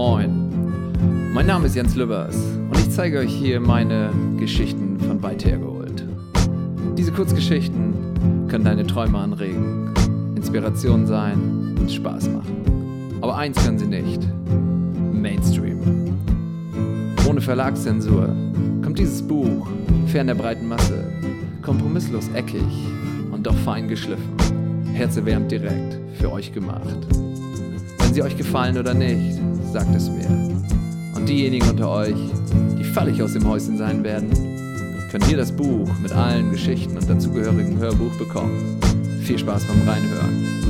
Moin, mein Name ist Jens Lübbers und ich zeige euch hier meine Geschichten von weit hergeholt. Diese Kurzgeschichten können deine Träume anregen, Inspiration sein und Spaß machen. Aber eins können sie nicht: Mainstream. Ohne Verlagszensur kommt dieses Buch fern der breiten Masse, kompromisslos eckig und doch fein geschliffen, herzerwärmend direkt für euch gemacht. Wenn sie euch gefallen oder nicht, sagt es mir. Und diejenigen unter euch, die völlig aus dem Häuschen sein werden, können hier das Buch mit allen Geschichten und dazugehörigem Hörbuch bekommen. Viel Spaß beim Reinhören.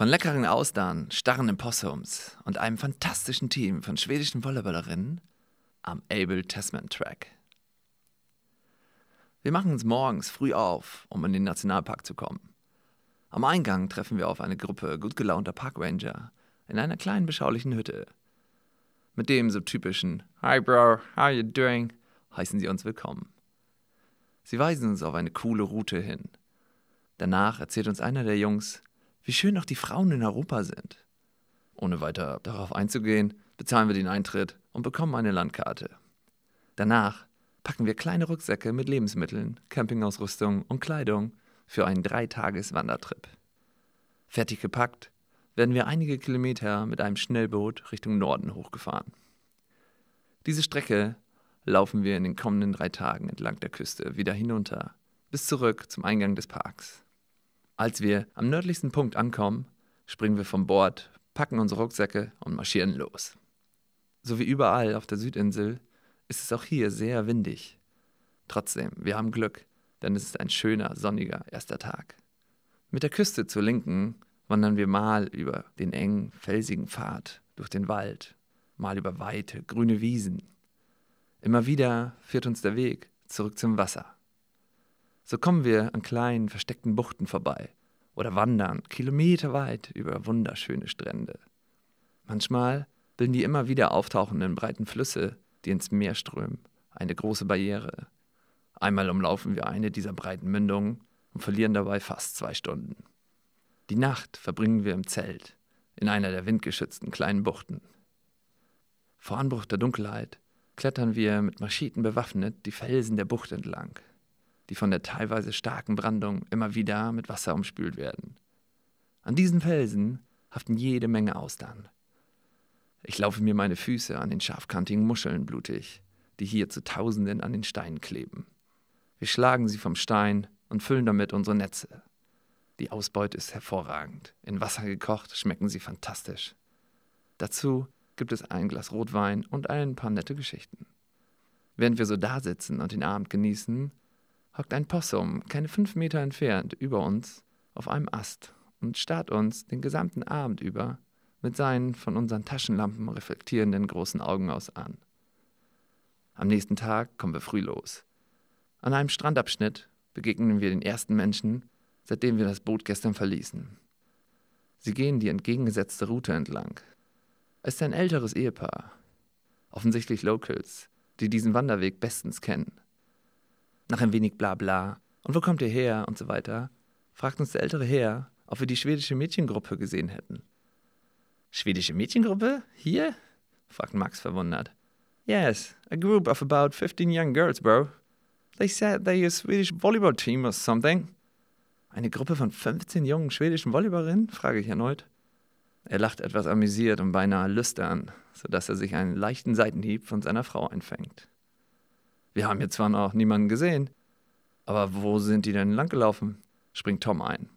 Von leckeren Austern, starren Possums und einem fantastischen Team von schwedischen Volleyballerinnen am Abel Tasman Track. Wir machen uns morgens früh auf, um in den Nationalpark zu kommen. Am Eingang treffen wir auf eine Gruppe gut gelaunter Parkranger in einer kleinen beschaulichen Hütte. Mit dem so typischen Hi Bro, how you doing? heißen sie uns willkommen. Sie weisen uns auf eine coole Route hin. Danach erzählt uns einer der Jungs, wie schön auch die Frauen in Europa sind. Ohne weiter darauf einzugehen, bezahlen wir den Eintritt und bekommen eine Landkarte. Danach packen wir kleine Rucksäcke mit Lebensmitteln, Campingausrüstung und Kleidung für einen Dreitages-Wandertrip. Fertig gepackt werden wir einige Kilometer mit einem Schnellboot Richtung Norden hochgefahren. Diese Strecke laufen wir in den kommenden drei Tagen entlang der Küste wieder hinunter, bis zurück zum Eingang des Parks. Als wir am nördlichsten Punkt ankommen, springen wir vom Bord, packen unsere Rucksäcke und marschieren los. So wie überall auf der Südinsel ist es auch hier sehr windig. Trotzdem, wir haben Glück, denn es ist ein schöner, sonniger erster Tag. Mit der Küste zur Linken wandern wir mal über den engen, felsigen Pfad durch den Wald, mal über weite, grüne Wiesen. Immer wieder führt uns der Weg zurück zum Wasser. So kommen wir an kleinen, versteckten Buchten vorbei oder wandern kilometerweit über wunderschöne Strände. Manchmal bilden die immer wieder auftauchenden breiten Flüsse, die ins Meer strömen, eine große Barriere. Einmal umlaufen wir eine dieser breiten Mündungen und verlieren dabei fast zwei Stunden. Die Nacht verbringen wir im Zelt, in einer der windgeschützten kleinen Buchten. Vor Anbruch der Dunkelheit klettern wir mit Mascheten bewaffnet die Felsen der Bucht entlang die von der teilweise starken Brandung immer wieder mit Wasser umspült werden. An diesen Felsen haften jede Menge Austern. Ich laufe mir meine Füße an den scharfkantigen Muscheln blutig, die hier zu Tausenden an den Steinen kleben. Wir schlagen sie vom Stein und füllen damit unsere Netze. Die Ausbeute ist hervorragend. In Wasser gekocht schmecken sie fantastisch. Dazu gibt es ein Glas Rotwein und ein paar nette Geschichten. Während wir so da sitzen und den Abend genießen, hockt ein Possum, keine fünf Meter entfernt, über uns auf einem Ast und starrt uns den gesamten Abend über mit seinen von unseren Taschenlampen reflektierenden großen Augen aus an. Am nächsten Tag kommen wir früh los. An einem Strandabschnitt begegnen wir den ersten Menschen, seitdem wir das Boot gestern verließen. Sie gehen die entgegengesetzte Route entlang. Es ist ein älteres Ehepaar, offensichtlich Locals, die diesen Wanderweg bestens kennen. Nach ein wenig Blabla und wo kommt ihr her und so weiter, fragt uns der ältere Herr, ob wir die schwedische Mädchengruppe gesehen hätten. Schwedische Mädchengruppe? Hier? fragt Max verwundert. Yes, a group of about 15 young girls, bro. They said they're a Swedish volleyball team or something. Eine Gruppe von 15 jungen schwedischen Volleyballerinnen? frage ich erneut. Er lacht etwas amüsiert und beinahe lüstern, sodass er sich einen leichten Seitenhieb von seiner Frau einfängt. Wir haben hier zwar noch niemanden gesehen, aber wo sind die denn langgelaufen? springt Tom ein.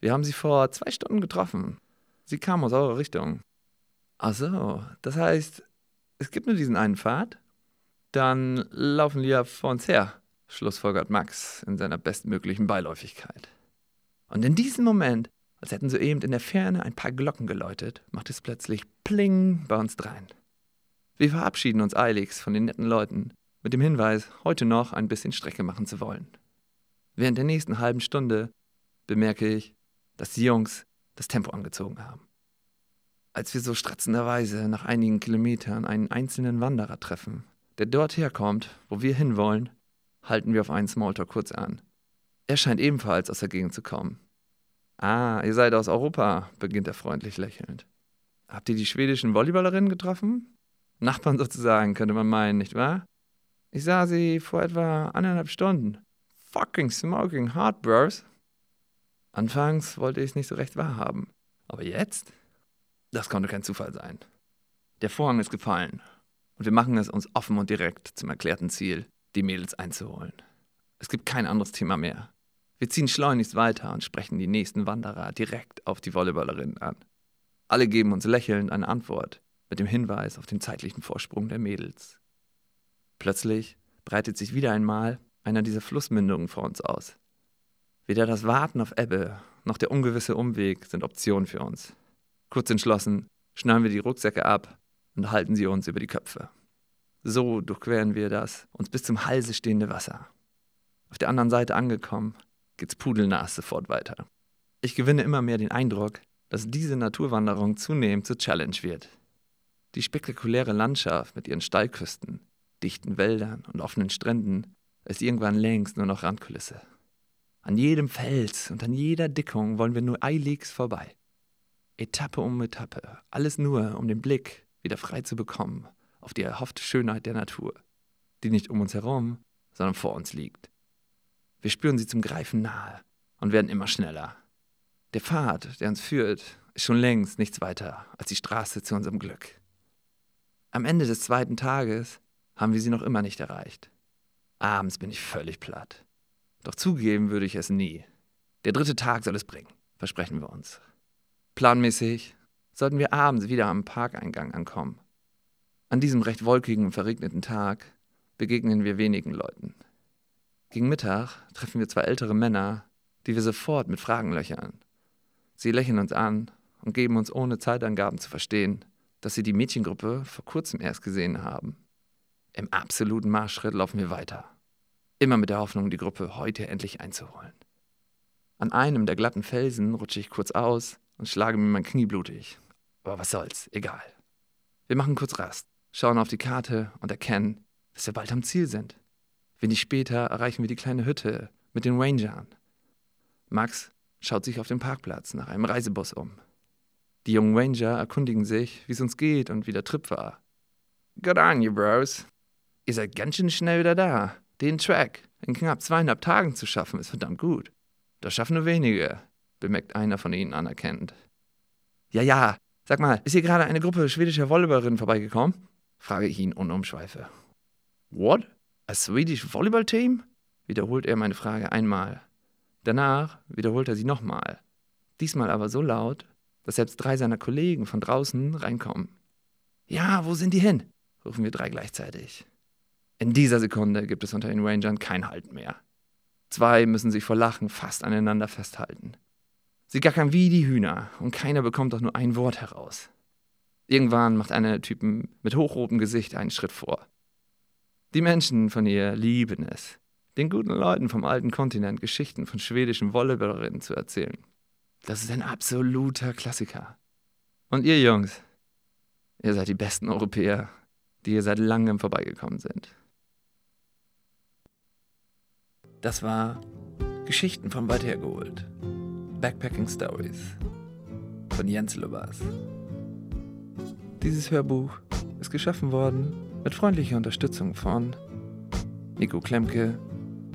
Wir haben sie vor zwei Stunden getroffen. Sie kamen aus eurer Richtung. Ach so, das heißt, es gibt nur diesen einen Pfad? Dann laufen die ja vor uns her, schlussfolgert Max in seiner bestmöglichen Beiläufigkeit. Und in diesem Moment, als hätten soeben in der Ferne ein paar Glocken geläutet, macht es plötzlich Pling bei uns drein. Wir verabschieden uns eiligst von den netten Leuten mit dem Hinweis, heute noch ein bisschen Strecke machen zu wollen. Während der nächsten halben Stunde bemerke ich, dass die Jungs das Tempo angezogen haben. Als wir so stratzenderweise nach einigen Kilometern einen einzelnen Wanderer treffen, der dort herkommt, wo wir hinwollen, halten wir auf einen Smalltalk kurz an. Er scheint ebenfalls aus der Gegend zu kommen. Ah, ihr seid aus Europa, beginnt er freundlich lächelnd. Habt ihr die schwedischen Volleyballerinnen getroffen? Nachbarn sozusagen, könnte man meinen, nicht wahr? Ich sah sie vor etwa anderthalb Stunden. Fucking smoking hot, bros. Anfangs wollte ich es nicht so recht wahrhaben. Aber jetzt? Das konnte kein Zufall sein. Der Vorhang ist gefallen. Und wir machen es uns offen und direkt zum erklärten Ziel, die Mädels einzuholen. Es gibt kein anderes Thema mehr. Wir ziehen schleunigst weiter und sprechen die nächsten Wanderer direkt auf die Volleyballerinnen an. Alle geben uns lächelnd eine Antwort mit dem Hinweis auf den zeitlichen Vorsprung der Mädels. Plötzlich breitet sich wieder einmal einer dieser Flussmündungen vor uns aus. Weder das Warten auf Ebbe noch der ungewisse Umweg sind Optionen für uns. Kurz entschlossen schnallen wir die Rucksäcke ab und halten sie uns über die Köpfe. So durchqueren wir das uns bis zum Halse stehende Wasser. Auf der anderen Seite angekommen, geht's pudelnass sofort weiter. Ich gewinne immer mehr den Eindruck, dass diese Naturwanderung zunehmend zur Challenge wird. Die spektakuläre Landschaft mit ihren Steilküsten, dichten Wäldern und offenen Stränden ist irgendwann längst nur noch Randkulisse. An jedem Fels und an jeder Dickung wollen wir nur eiligst vorbei. Etappe um Etappe, alles nur, um den Blick wieder frei zu bekommen auf die erhoffte Schönheit der Natur, die nicht um uns herum, sondern vor uns liegt. Wir spüren sie zum Greifen nahe und werden immer schneller. Der Pfad, der uns führt, ist schon längst nichts weiter als die Straße zu unserem Glück. Am Ende des zweiten Tages haben wir sie noch immer nicht erreicht. Abends bin ich völlig platt. Doch zugeben würde ich es nie. Der dritte Tag soll es bringen, versprechen wir uns. Planmäßig sollten wir abends wieder am Parkeingang ankommen. An diesem recht wolkigen und verregneten Tag begegnen wir wenigen Leuten. Gegen Mittag treffen wir zwei ältere Männer, die wir sofort mit Fragen löchern. Sie lächeln uns an und geben uns ohne Zeitangaben zu verstehen, dass sie die Mädchengruppe vor kurzem erst gesehen haben. Im absoluten Marschschritt laufen wir weiter. Immer mit der Hoffnung, die Gruppe heute endlich einzuholen. An einem der glatten Felsen rutsche ich kurz aus und schlage mir mein Knie blutig. Aber was soll's, egal. Wir machen kurz Rast, schauen auf die Karte und erkennen, dass wir bald am Ziel sind. Wenig später erreichen wir die kleine Hütte mit den Rangern. Max schaut sich auf dem Parkplatz nach einem Reisebus um. Die jungen Ranger erkundigen sich, wie es uns geht und wie der Trip war. Good on you, Bros. Ihr seid ganz schön schnell wieder da. Den Track in knapp zweieinhalb Tagen zu schaffen, ist verdammt gut. Das schaffen nur wenige, bemerkt einer von ihnen anerkennend. Ja, ja, sag mal, ist hier gerade eine Gruppe schwedischer Volleyballerinnen vorbeigekommen? frage ich ihn unumschweife. What? A Swedish Volleyball Team? wiederholt er meine Frage einmal. Danach wiederholt er sie nochmal. Diesmal aber so laut, dass selbst drei seiner Kollegen von draußen reinkommen. Ja, wo sind die hin? rufen wir drei gleichzeitig. In dieser Sekunde gibt es unter den Rangern kein Halt mehr. Zwei müssen sich vor Lachen fast aneinander festhalten. Sie gackern wie die Hühner und keiner bekommt auch nur ein Wort heraus. Irgendwann macht einer der Typen mit hochrotem Gesicht einen Schritt vor. Die Menschen von ihr lieben es, den guten Leuten vom alten Kontinent Geschichten von schwedischen Volleyballerinnen zu erzählen. Das ist ein absoluter Klassiker. Und ihr Jungs, ihr seid die besten Europäer, die hier seit langem vorbeigekommen sind. Das war Geschichten von weit hergeholt. Backpacking Stories von Jens Lubbers. Dieses Hörbuch ist geschaffen worden mit freundlicher Unterstützung von Nico Klemke,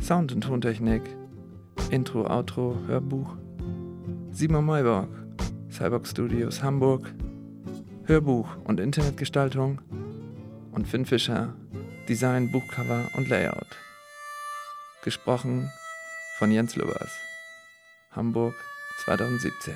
Sound- und Tontechnik, Intro, Outro, Hörbuch, Simon Mayborg, Cyborg Studios Hamburg, Hörbuch und Internetgestaltung und Finn Fischer, Design, Buchcover und Layout. Gesprochen von Jens Lübbers. Hamburg 2017.